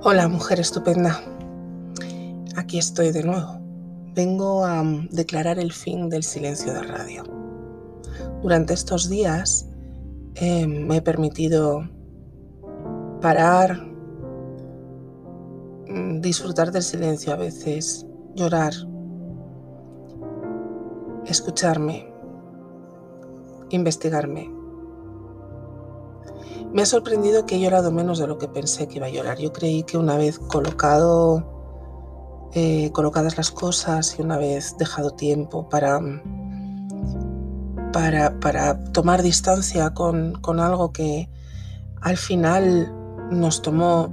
Hola, mujer estupenda. Aquí estoy de nuevo. Vengo a mm, declarar el fin del silencio de radio. Durante estos días eh, me he permitido parar, mm, disfrutar del silencio a veces, llorar, escucharme, investigarme me ha sorprendido que he llorado menos de lo que pensé que iba a llorar. Yo creí que una vez colocado, eh, colocadas las cosas y una vez dejado tiempo para, para, para tomar distancia con, con algo que al final nos tomó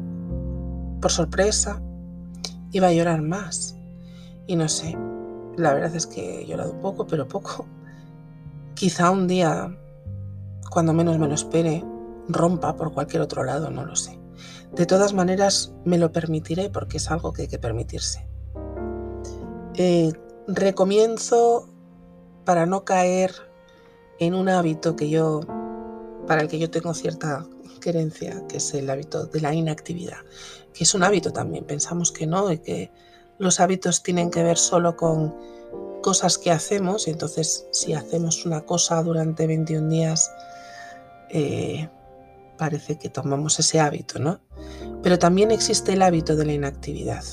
por sorpresa, iba a llorar más. Y no sé, la verdad es que he llorado poco, pero poco. Quizá un día, cuando menos me lo espere, rompa por cualquier otro lado, no lo sé. De todas maneras, me lo permitiré porque es algo que hay que permitirse. Eh, recomienzo para no caer en un hábito que yo, para el que yo tengo cierta querencia, que es el hábito de la inactividad, que es un hábito también. Pensamos que no y que los hábitos tienen que ver solo con cosas que hacemos y entonces si hacemos una cosa durante 21 días, eh, parece que tomamos ese hábito, ¿no? Pero también existe el hábito de la inactividad,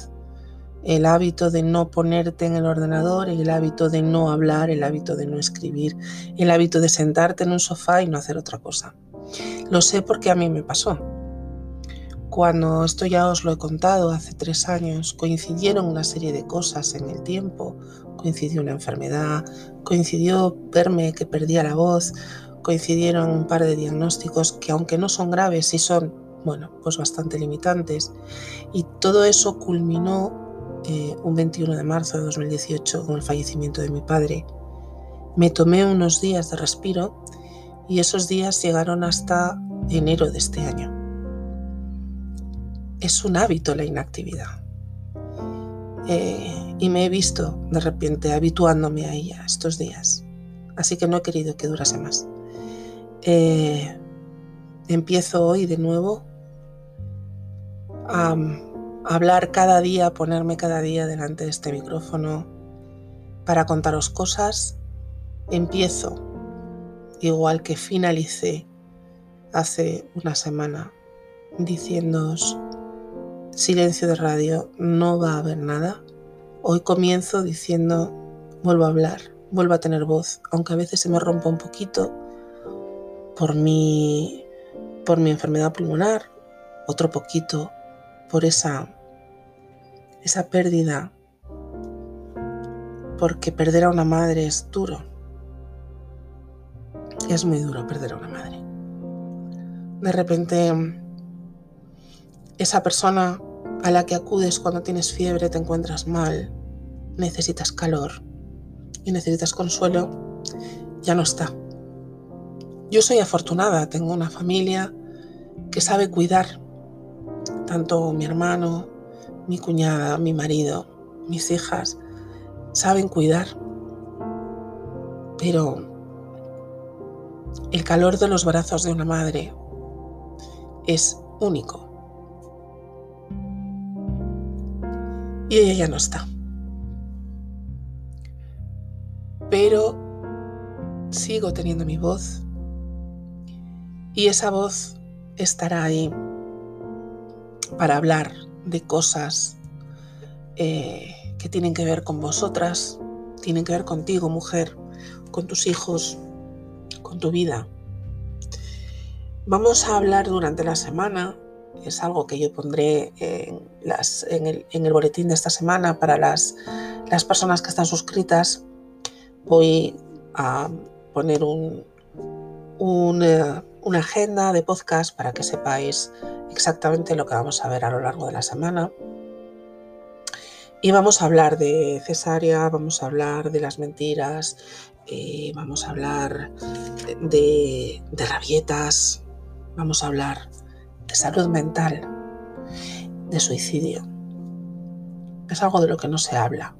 el hábito de no ponerte en el ordenador, el hábito de no hablar, el hábito de no escribir, el hábito de sentarte en un sofá y no hacer otra cosa. Lo sé porque a mí me pasó. Cuando esto ya os lo he contado hace tres años, coincidieron una serie de cosas en el tiempo. Coincidió una enfermedad, coincidió verme que perdía la voz, coincidieron un par de diagnósticos que aunque no son graves, sí son, bueno, pues bastante limitantes. Y todo eso culminó eh, un 21 de marzo de 2018 con el fallecimiento de mi padre. Me tomé unos días de respiro y esos días llegaron hasta enero de este año. Es un hábito la inactividad. Eh, y me he visto de repente habituándome a ella estos días. Así que no he querido que durase más. Eh, empiezo hoy de nuevo a, hablar cada día, a ponerme cada día delante de este micrófono para contaros cosas. Empiezo igual que finalicé hace una semana diciéndoos silencio de radio, no va a haber nada. Hoy comienzo diciendo vuelvo a hablar, vuelvo a tener voz, aunque a veces se me rompa un poquito por mi, por mi enfermedad pulmonar, otro poquito por esa, esa pérdida, porque perder a una madre es duro. Es muy duro perder a una madre. De repente, esa persona a la que acudes cuando tienes fiebre, te encuentras mal, necesitas calor y necesitas consuelo, ya no está. Yo soy afortunada, tengo una familia que sabe cuidar, tanto mi hermano, mi cuñada, mi marido, mis hijas, saben cuidar. Pero el calor de los brazos de una madre es único. Y ella ya no está. Pero sigo teniendo mi voz, y esa voz estará ahí para hablar de cosas eh, que tienen que ver con vosotras, tienen que ver contigo, mujer, con tus hijos, con tu vida. Vamos a hablar durante la semana, es algo que yo pondré en, el, boletín de esta semana para las, las personas que están suscritas. Voy a poner un, un eh, una agenda de podcast para que sepáis exactamente lo que vamos a ver a lo largo de la semana. Y vamos a hablar de cesárea, vamos a hablar de las mentiras, eh, vamos a hablar de, de rabietas, vamos a hablar de salud mental, de suicidio. Es algo de lo que no se habla.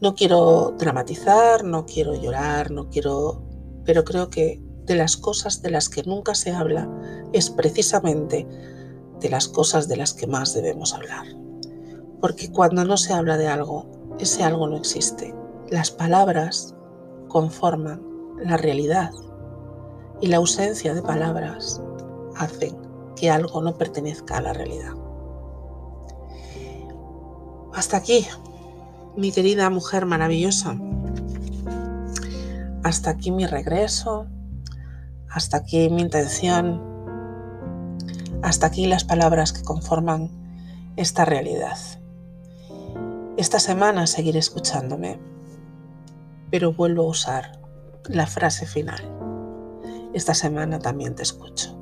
No quiero dramatizar, no quiero llorar, no quiero... Pero creo que de las cosas de las que nunca se habla es precisamente de las cosas de las que más debemos hablar. Porque cuando no se habla de algo, ese algo no existe. Las palabras conforman la realidad y la ausencia de palabras hacen que algo no pertenezca a la realidad. Hasta aquí, mi querida mujer maravillosa. Hasta aquí mi regreso. Hasta aquí mi intención. Hasta aquí las palabras que conforman esta realidad. Esta semana seguiré escuchándome, pero vuelvo a usar la frase final. Esta semana también te escucho.